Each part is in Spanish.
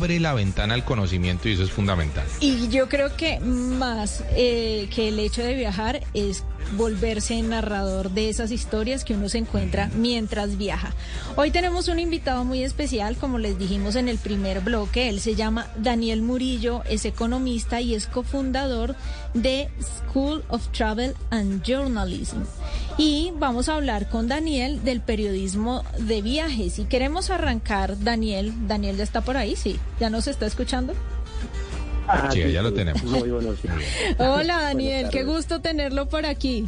abre la ventana al conocimiento y eso es fundamental. Y yo creo que más eh, que el hecho de viajar es volverse narrador de esas historias que uno se encuentra mientras viaja. Hoy tenemos un invitado muy especial, como les dijimos en el primer bloque, él se llama Daniel Murillo, es economista y es cofundador de School of Travel and Journalism. Y vamos a hablar con Daniel del periodismo de viajes. Y queremos arrancar, Daniel, Daniel ya está por ahí, sí, ya nos está escuchando. Ah, sí, ya lo tenemos. Muy buenos días. Hola Daniel, qué gusto tenerlo por aquí.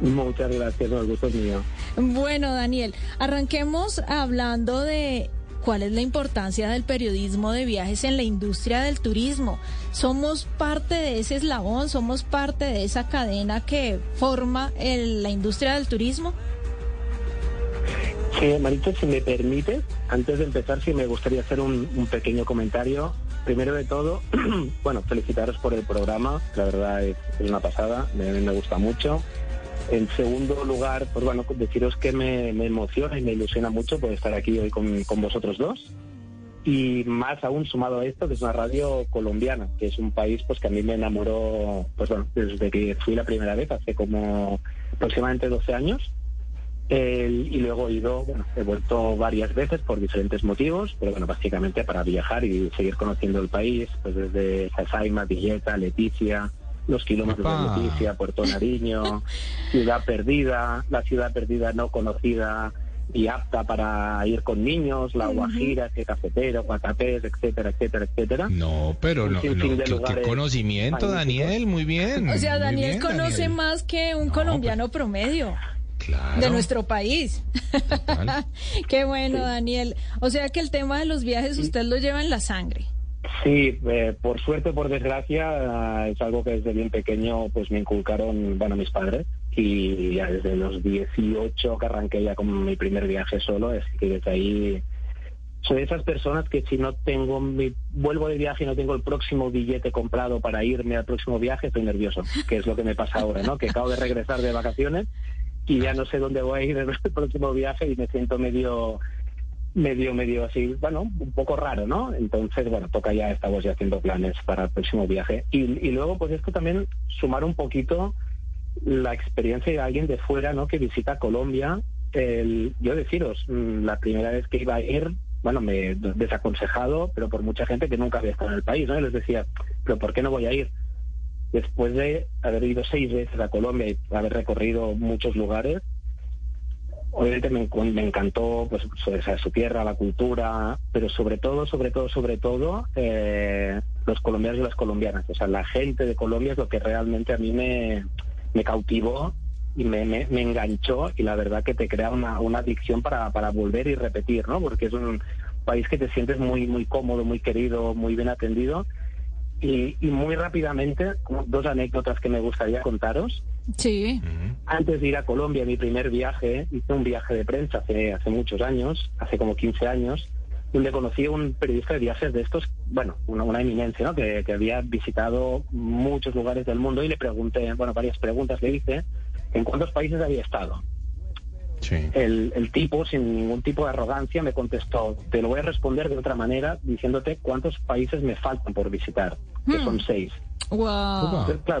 Muchas gracias, el gusto es mío. Bueno, Daniel, arranquemos hablando de cuál es la importancia del periodismo de viajes en la industria del turismo. Somos parte de ese eslabón, somos parte de esa cadena que forma la industria del turismo. Sí, Marita, si me permite, antes de empezar, sí me gustaría hacer un, pequeño comentario Primero de todo, bueno, felicitaros por el programa, la verdad es, una pasada, me, me, gusta mucho. En segundo lugar, pues bueno, deciros que me, emociona y me ilusiona mucho por estar aquí hoy con, vosotros dos. Y más aún sumado a esto, que es una radio colombiana, que es un país pues que a mí me enamoró, pues bueno, desde que fui la primera vez, hace como aproximadamente 12 años y luego he ido, bueno, he vuelto varias veces por diferentes motivos, pero bueno, básicamente para viajar y seguir conociendo el país, pues desde Sasaima, Villeta, Leticia, los kilómetros de Leticia, Puerto Nariño, Ciudad Perdida, la ciudad perdida no conocida y apta para ir con niños, La Guajira, que Cafetero, Guatapés, etcétera, etcétera, etcétera. No, pero no, qué conocimiento, Daniel, muy bien. O sea, Daniel conoce más que un colombiano promedio de nuestro país. Qué bueno, Daniel. O sea que el tema de los viajes usted lo lleva en la sangre. Sí, eh, por suerte, por desgracia, es algo que desde bien pequeño pues me inculcaron, bueno, mis padres. Y ya desde los 18 que arranqué ya con mi primer viaje solo, así que desde ahí soy de esas personas que si no tengo mi vuelvo de viaje y no tengo el próximo billete comprado para irme al próximo viaje, estoy nervioso, que es lo que me pasa ahora, ¿no? Que acabo de regresar de vacaciones y ya no sé dónde voy a ir en el próximo viaje y me siento medio medio medio así, bueno, un poco raro, ¿no? Entonces, bueno, toca ya, estamos ya haciendo planes para el próximo viaje. Y, y luego, pues esto también sumar un poquito la experiencia de alguien de fuera, ¿no? Que visita Colombia. El, yo deciros, mm, la primera vez que iba a ir, bueno, me desaconsejado, pero por mucha gente que nunca había estado en el país, ¿no? Y les decía, pero ¿por qué no voy a ir? Después de haber ido seis veces a Colombia y haber recorrido muchos lugares, obviamente me, encantó pues, su tierra, la cultura, pero sobre todo, sobre todo, sobre todo, eh, los colombianos y las colombianas. O sea, la gente de Colombia es lo que realmente a mí me, cautivó y me, me, enganchó y la verdad que te crea una, una adicción para, para volver y repetir, ¿no? Porque es un país que te sientes muy, muy cómodo, muy querido, muy bien atendido y, muy rápidamente, dos anécdotas que me gustaría contaros. Sí. Antes de ir a Colombia, mi primer viaje, hice un viaje de prensa hace, hace muchos años, hace como 15 años, donde conocí a un periodista de viajes de estos, bueno, una, eminencia, ¿no? Que, que, había visitado muchos lugares del mundo y le pregunté, bueno, varias preguntas le hice, ¿en cuántos países había estado? El, tipo, sin ningún tipo de arrogancia, me contestó, te lo voy a responder de otra manera, diciéndote cuántos países me faltan por visitar, que hmm. son seis. claro,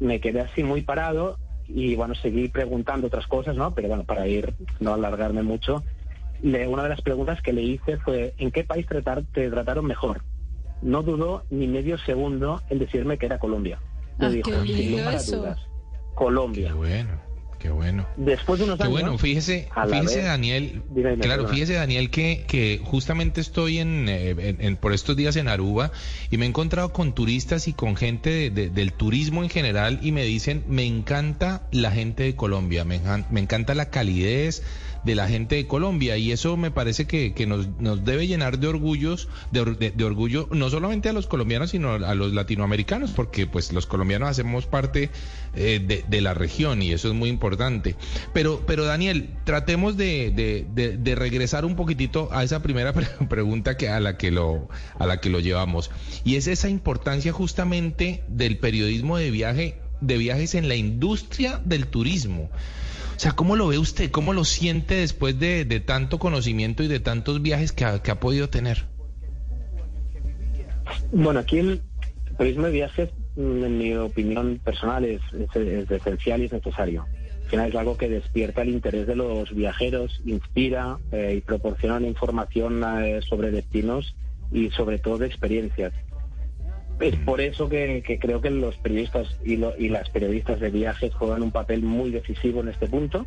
me, quedé así muy parado y bueno, seguí preguntando otras cosas, ¿no? Pero bueno, para ir, no alargarme mucho, le, una de las preguntas que le hice fue, ¿en qué país tratar, te trataron mejor? No dudó ni medio segundo en decirme que era Colombia. Me ah, dijo, sin lugar a dudas, Colombia. bueno. Qué bueno. Después de unos años. Qué bueno, fíjese, fíjese Daniel, claro, fíjese Daniel que, que justamente estoy eh, en, por estos días en Aruba y me he encontrado con turistas y con gente del turismo en general y me dicen, me encanta la gente de Colombia, me, me encanta la calidez de la gente de Colombia y eso me parece que, que nos, nos, debe llenar de orgullos, de, de, orgullo no solamente a los colombianos sino a los latinoamericanos porque pues los colombianos hacemos parte eh, de, de, la región y eso es muy importante. Pero, pero Daniel, tratemos de, regresar un poquitito a esa primera pregunta que a la que lo a la que lo llevamos y es esa importancia justamente del periodismo de viaje de viajes en la industria del turismo. Sea, ¿cómo lo ve usted? ¿Cómo lo siente después de, tanto conocimiento y de tantos viajes que ha, podido tener? Bueno, aquí el turismo de viajes, mm, en mi opinión personal, es, esencial y es necesario. Al final es algo que despierta el interés de los viajeros, inspira eh, y proporciona información eh, sobre destinos y sobre todo de experiencias. Es por eso que, creo que los periodistas y, y las periodistas de viajes juegan un papel muy decisivo en este punto,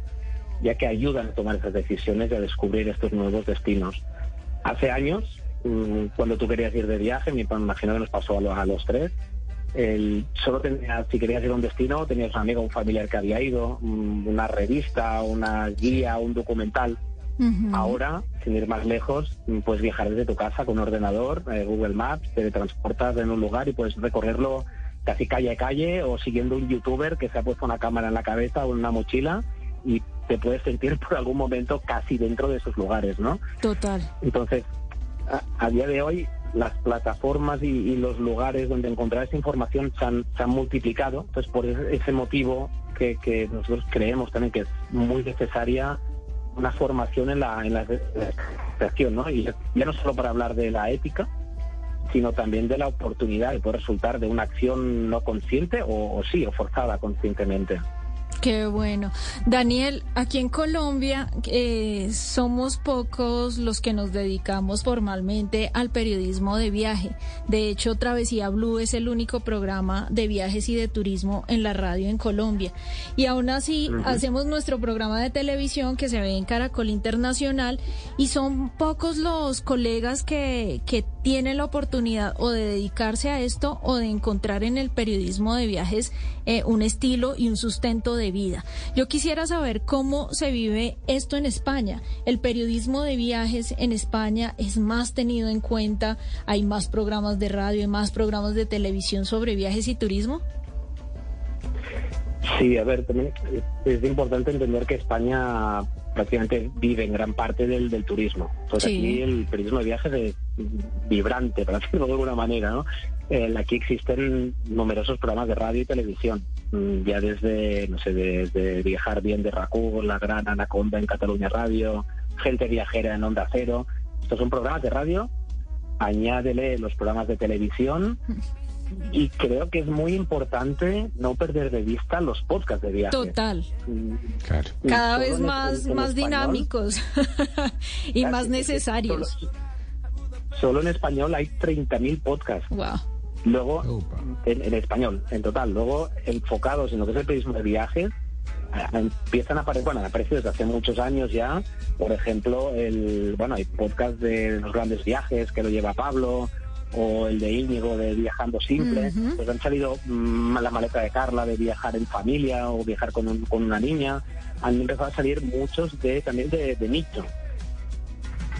ya que ayudan a tomar esas decisiones y a descubrir estos nuevos destinos. Hace años Mm, cuando tú querías ir de viaje, me imagino que nos pasó a los, tres, el, solo tenías, si querías ir a un destino, tenías un amigo, un familiar que había ido, mm, una revista, una guía, un documental. Ahora, sin ir más lejos, puedes viajar desde tu casa con un ordenador, eh, Google Maps, te transportas en un lugar y puedes recorrerlo casi calle a calle o siguiendo un youtuber que se ha puesto una cámara en la cabeza o en una mochila y te puedes sentir por algún momento casi dentro de esos lugares, ¿no? Total. Entonces, a, día de hoy las plataformas y, los lugares donde encontrar esa información se han, multiplicado. Entonces, por ese motivo que, nosotros creemos también que es muy necesaria una formación en la, en la, ¿no? Y ya no solo para hablar de la ética, sino también de la oportunidad que puede resultar de una acción no consciente o sí, o forzada conscientemente. Qué bueno. Daniel, aquí en Colombia eh, somos pocos los que nos dedicamos formalmente al periodismo de viaje. De hecho, Travesía Blue es el único programa de viajes y de turismo en la radio en Colombia. Y aún así, hacemos nuestro programa de televisión que se ve en Caracol Internacional y son pocos los colegas que, que tienen la oportunidad o de dedicarse a esto o de encontrar en el periodismo de viajes eh, un estilo y un sustento de vida. Yo quisiera saber cómo se vive esto en España. El periodismo de viajes en España es más tenido en cuenta, hay más programas de radio y más programas de televisión sobre viajes y turismo. Sí, a ver, también es importante entender que España prácticamente vive en gran parte del, del turismo. Entonces aquí el periodismo de viajes es vibrante, para decirlo de alguna manera, ¿no? Eh, aquí existen numerosos programas de radio y televisión, mm, ya desde, no sé, desde Viajar Bien de RACU, La Gran Anaconda en Cataluña Radio, Gente Viajera en Onda Cero. Estos son programas de radio, añádele los programas de televisión y creo que es muy importante no perder de vista los podcasts de viaje. Total. Cada vez más, más dinámicos y más necesarios. Solo, en español hay 30.000 podcasts. Wow. Luego, en, español, en total. Luego, enfocados en lo que es el periodismo de viajes, empiezan a aparecer, bueno, han aparecido desde hace muchos años ya, por ejemplo, el, bueno, hay podcast de los grandes viajes que lo lleva Pablo, o el de Íñigo de Viajando Simple, pues han salido mm, la maleta de Carla de viajar en familia o viajar con, con una niña, han empezado a salir muchos de también de, nicho.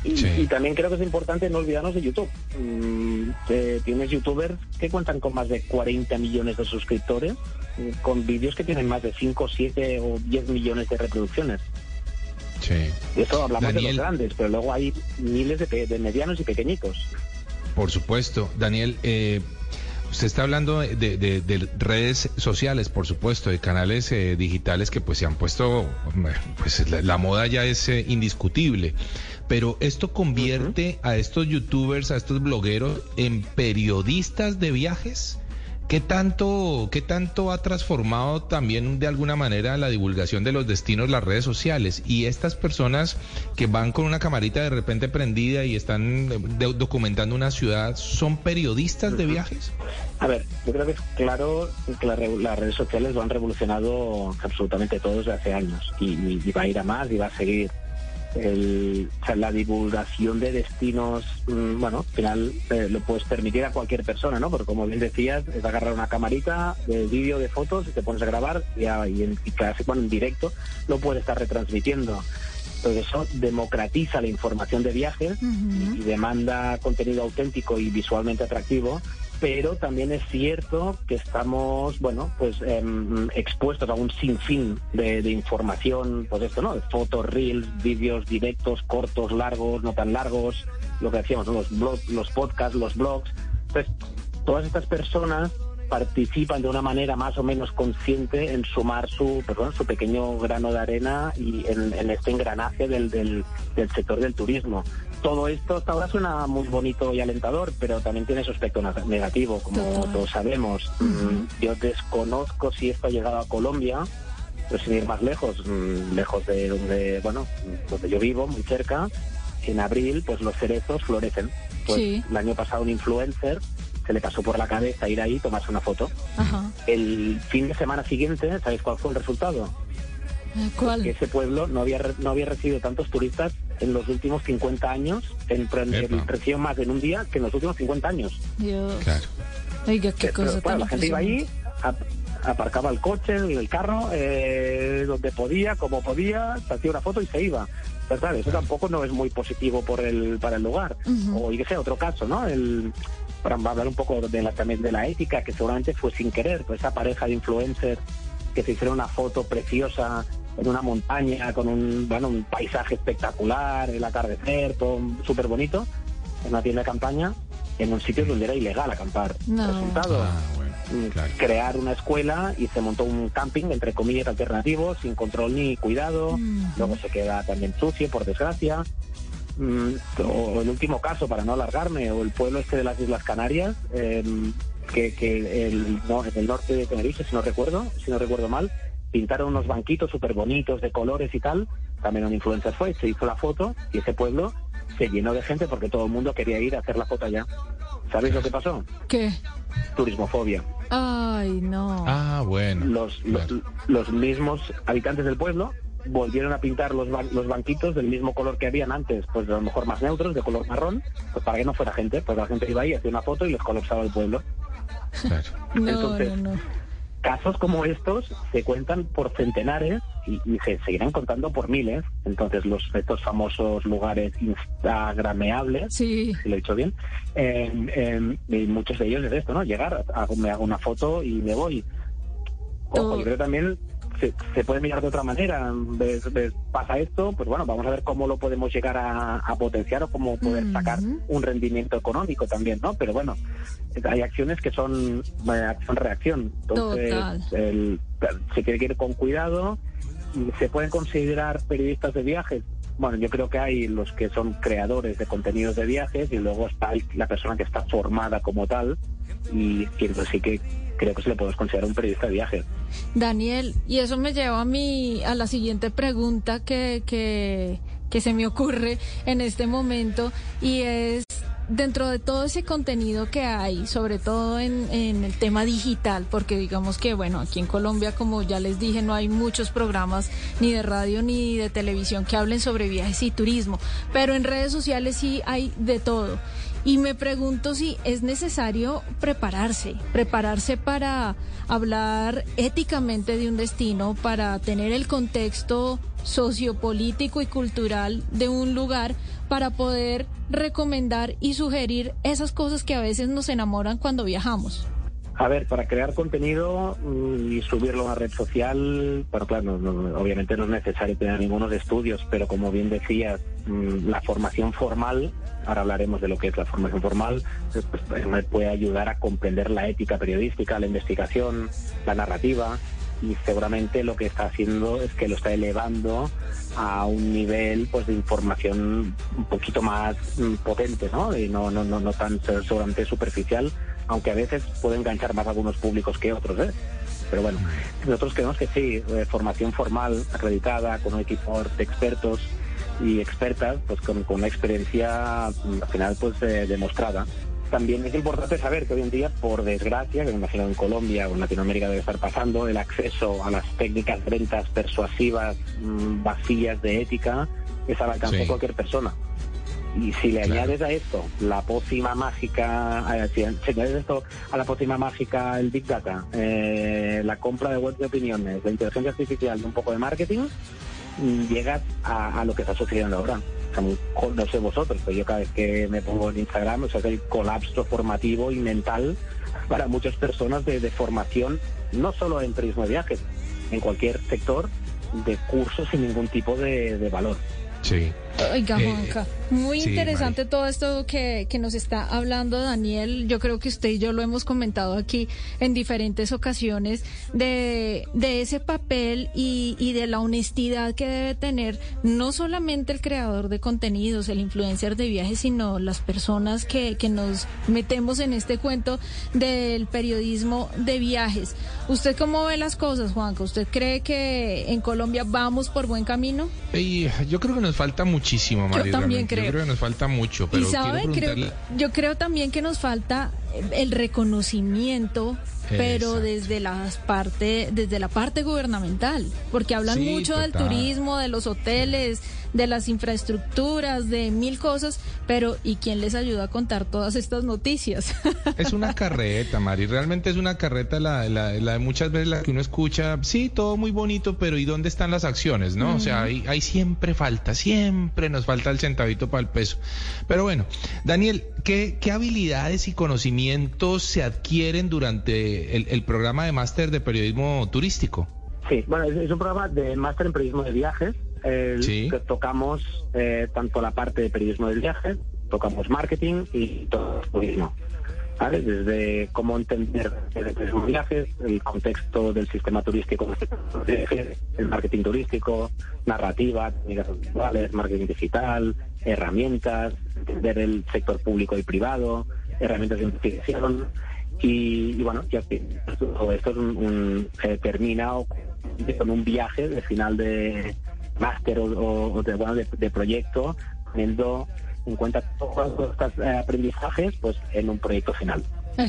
Y, también creo que es importante no olvidarnos de YouTube. Mm, tienes youtubers que cuentan con más de 40 millones de suscriptores, mm, con vídeos que tienen más de 5, 7 o 10 millones de reproducciones. Sí. Y esto hablamos de los grandes, pero luego hay miles de, de medianos y pequeñitos. Por supuesto. Daniel, eh, usted está hablando de, redes sociales, por supuesto, de canales eh, digitales que pues se han puesto, pues la, moda ya es eh, indiscutible. Pero esto convierte a estos youtubers, a estos blogueros en periodistas de viajes. ¿Qué tanto, ¿Qué tanto ha transformado también de alguna manera la divulgación de los destinos las redes sociales? Y estas personas que van con una camarita de repente prendida y están documentando una ciudad, ¿son periodistas de viajes? A ver, yo creo que es claro que las redes sociales lo han revolucionado absolutamente todo desde hace años y va a ir a más y va a seguir el, la divulgación de destinos, mm, bueno, al final eh, lo puedes permitir a cualquier persona, ¿no? Porque como bien decías, es agarrar una camarita de vídeo, de fotos, y te pones a grabar y, en, casi bueno, en directo lo puedes estar retransmitiendo. Entonces eso democratiza la información de viajes y demanda contenido auténtico y visualmente atractivo pero también es cierto que estamos, bueno, pues em, expuestos a un sinfín de, de, información, pues esto, ¿no? Fotos, reels, vídeos directos, cortos, largos, no tan largos, lo que decíamos, los, blogs, los podcasts, los blogs. Entonces, todas estas personas participan de una manera más o menos consciente en sumar su, perdón, su pequeño grano de arena y en, este engranaje del, del sector del turismo todo esto hasta ahora suena muy bonito y alentador, pero también tiene su aspecto negativo, como todos sabemos. Mm, yo desconozco si esto ha llegado a Colombia, pero sin ir más lejos, mm, lejos de donde, bueno, donde yo vivo, muy cerca, en abril, pues los cerezos florecen. Pues el año pasado un influencer se le pasó por la cabeza ir ahí y tomarse una foto. El fin de semana siguiente, ¿sabéis cuál fue el resultado? ¿Cuál? Que ese pueblo no había no había recibido tantos turistas en los últimos 50 años, en, en más en un día que en los últimos 50 años. Dios. Claro. Oiga, qué cosa La gente iba ahí, aparcaba el coche, el carro, eh, donde podía, como podía, se hacía una foto y se iba. Pero claro, eso tampoco no es muy positivo por el, para el lugar. O y que sea otro caso, ¿no? El, para hablar un poco de la, también de la ética, que seguramente fue sin querer, pues esa pareja de influencers que se hicieron una foto preciosa en una montaña con un, bueno, un paisaje espectacular, el atardecer, todo súper bonito, en una tienda de campaña, en un sitio donde era ilegal acampar. Resultado, ah, mm, crear una escuela y se montó un camping, entre comillas, alternativo, sin control ni cuidado, luego se queda también sucio, por desgracia. Mm, o el último caso, para no alargarme, o el pueblo este de las Islas Canarias, em, que, que el, no, en el norte de Tenerife, si no recuerdo, si no recuerdo mal, pintaron unos banquitos súper bonitos de colores y tal. También un influencer fue, se hizo la foto y ese pueblo se llenó de gente porque todo el mundo quería ir a hacer la foto allá. ¿Sabéis lo que pasó? ¿Qué? Turismofobia. Ay, no. Ah, bueno. Los, los, mismos habitantes del pueblo volvieron a pintar los, los banquitos del mismo color que habían antes, pues a lo mejor más neutros, de color marrón, pues para que no fuera gente, pues la gente iba ahí, hacía una foto y les colapsaba el pueblo. Claro. Entonces, no, no casos como estos se cuentan por centenares y, se seguirán contando por miles. Entonces, los estos famosos lugares instagrameables, si lo he dicho bien, muchos de ellos es esto, ¿no? Llegar, me hago una foto y me voy. Ojo, yo creo también se, puede mirar de otra manera. pasa esto, pues bueno, vamos a ver cómo lo podemos llegar a, potenciar o cómo poder sacar un rendimiento económico también, ¿no? Pero bueno, hay acciones que son acción-reacción. Entonces, se tiene que ir con cuidado. ¿Se pueden considerar periodistas de viajes? Bueno, yo creo que hay los que son creadores de contenidos de viajes y luego está la persona que está formada como tal y que sí que creo que se le puede considerar un periodista de viaje. Daniel, y eso me lleva a mi, a la siguiente pregunta que, que, que se me ocurre en este momento y es dentro de todo ese contenido que hay, sobre todo en, el tema digital, porque digamos que, bueno, aquí en Colombia, como ya les dije, no hay muchos programas ni de radio ni de televisión que hablen sobre viajes y turismo, pero en redes sociales sí hay de todo. Y me pregunto si es necesario prepararse, prepararse para hablar éticamente de un destino, para tener el contexto sociopolítico y cultural de un lugar, para poder recomendar y sugerir esas cosas que a veces nos enamoran cuando viajamos. A ver, para crear contenido mm, y subirlo a una red social, bueno, claro, obviamente no es necesario tener ningunos estudios, pero como bien decías, mm, la formación formal, ahora hablaremos de lo que es la formación formal, pues, pues, me puede ayudar a comprender la ética periodística, la investigación, la narrativa, y seguramente lo que está haciendo es que lo está elevando a un nivel pues de información un poquito más mm, potente, ¿no? Y no, no, no, no tan seguramente superficial, aunque a veces puede enganchar más algunos públicos que otros, ¿eh? Pero bueno, nosotros creemos que sí, eh, formación formal, acreditada, con un equipo de expertos y expertas, pues con, con una experiencia mm, al final pues eh, demostrada también es importante saber que hoy en día, por desgracia, que me imagino en Colombia o en Latinoamérica debe estar pasando, el acceso a las técnicas de ventas persuasivas mm, vacías de ética es al alcance de cualquier persona. Y si le añades a esto la pócima mágica, eh, si, añades esto a la pócima mágica el Big Data, eh, la compra de web de opiniones, la inteligencia artificial y un poco de marketing, mm, llegas a, a lo que está sucediendo ahora no sé vosotros, pero yo cada vez que me pongo en Instagram, o sea, es el colapso formativo y mental para muchas personas de, formación, no solo en turismo de viajes, en cualquier sector de cursos sin ningún tipo de, valor. Sí. Oiga, eh, Juanca, muy interesante todo esto que, que, nos está hablando Daniel. Yo creo que usted y yo lo hemos comentado aquí en diferentes ocasiones de, de ese papel y, y, de la honestidad que debe tener no solamente el creador de contenidos, el influencer de viajes, sino las personas que, que nos metemos en este cuento del periodismo de viajes. ¿Usted cómo ve las cosas, Juanca? ¿Usted cree que en Colombia vamos por buen camino? Y yo creo que nos falta mucho muchísimo, Mario. Yo también creo. Yo creo que nos falta mucho, pero yo creo también que nos falta el reconocimiento pero desde las parte desde la parte gubernamental porque hablan mucho del turismo de los hoteles de las infraestructuras de mil cosas pero y quién les ayuda a contar todas estas noticias es una carreta Mari realmente es una carreta la, la, de muchas veces la que uno escucha sí todo muy bonito pero y dónde están las acciones no o sea hay, siempre falta siempre nos falta el centavito para el peso. Pero bueno Daniel qué qué habilidades y conocimientos se adquieren durante el, programa de máster de periodismo turístico? Sí, bueno, es, un programa de máster en periodismo de viajes. que tocamos eh, tanto la parte de periodismo de viajes, tocamos marketing y todo turismo. ¿vale? Desde cómo entender el de viajes, el contexto del sistema turístico, el marketing turístico, narrativa, técnicas marketing digital, herramientas, entender el sector público y privado, herramientas de investigación y, bueno, ya esto es un, termina con un viaje de final de máster o, de, bueno, de, proyecto, teniendo en cuenta todos estos eh, aprendizajes pues en un proyecto final.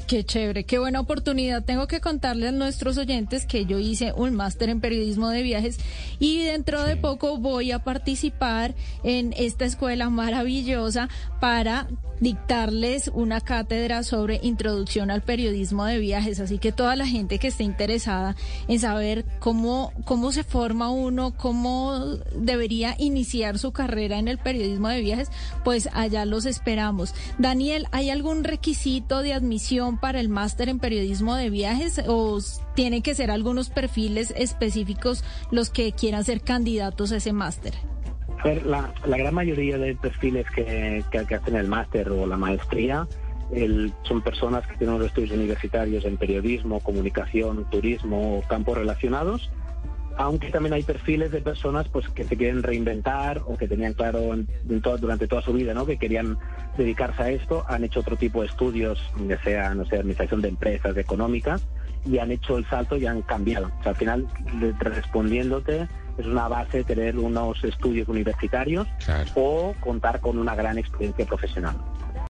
Qué chévere, qué buena oportunidad. Tengo que contarles a nuestros oyentes que yo hice un máster en periodismo de viajes y dentro de poco voy a participar en esta escuela maravillosa para dictarles una cátedra sobre introducción al periodismo de viajes. Así que toda la gente que esté interesada en saber cómo, cómo se forma uno, cómo debería iniciar su carrera en el periodismo de viajes, pues allá los esperamos. Daniel, ¿hay algún requisito de admisión para el máster en periodismo de viajes o tienen que ser algunos perfiles específicos los que quieran ser candidatos a ese máster? la, gran mayoría de perfiles que, hacen el máster o la maestría son personas que tienen estudios universitarios en periodismo, comunicación, turismo o campos relacionados, aunque también hay perfiles de personas pues que se quieren reinventar o que tenían claro durante toda su vida ¿no? que querían dedicarse a esto, han hecho otro tipo de estudios, ya sea, no sé, administración de empresas, económicas, y han hecho el salto y han cambiado. O sea, al final, respondiéndote, es una base tener unos estudios universitarios o contar con una gran experiencia profesional.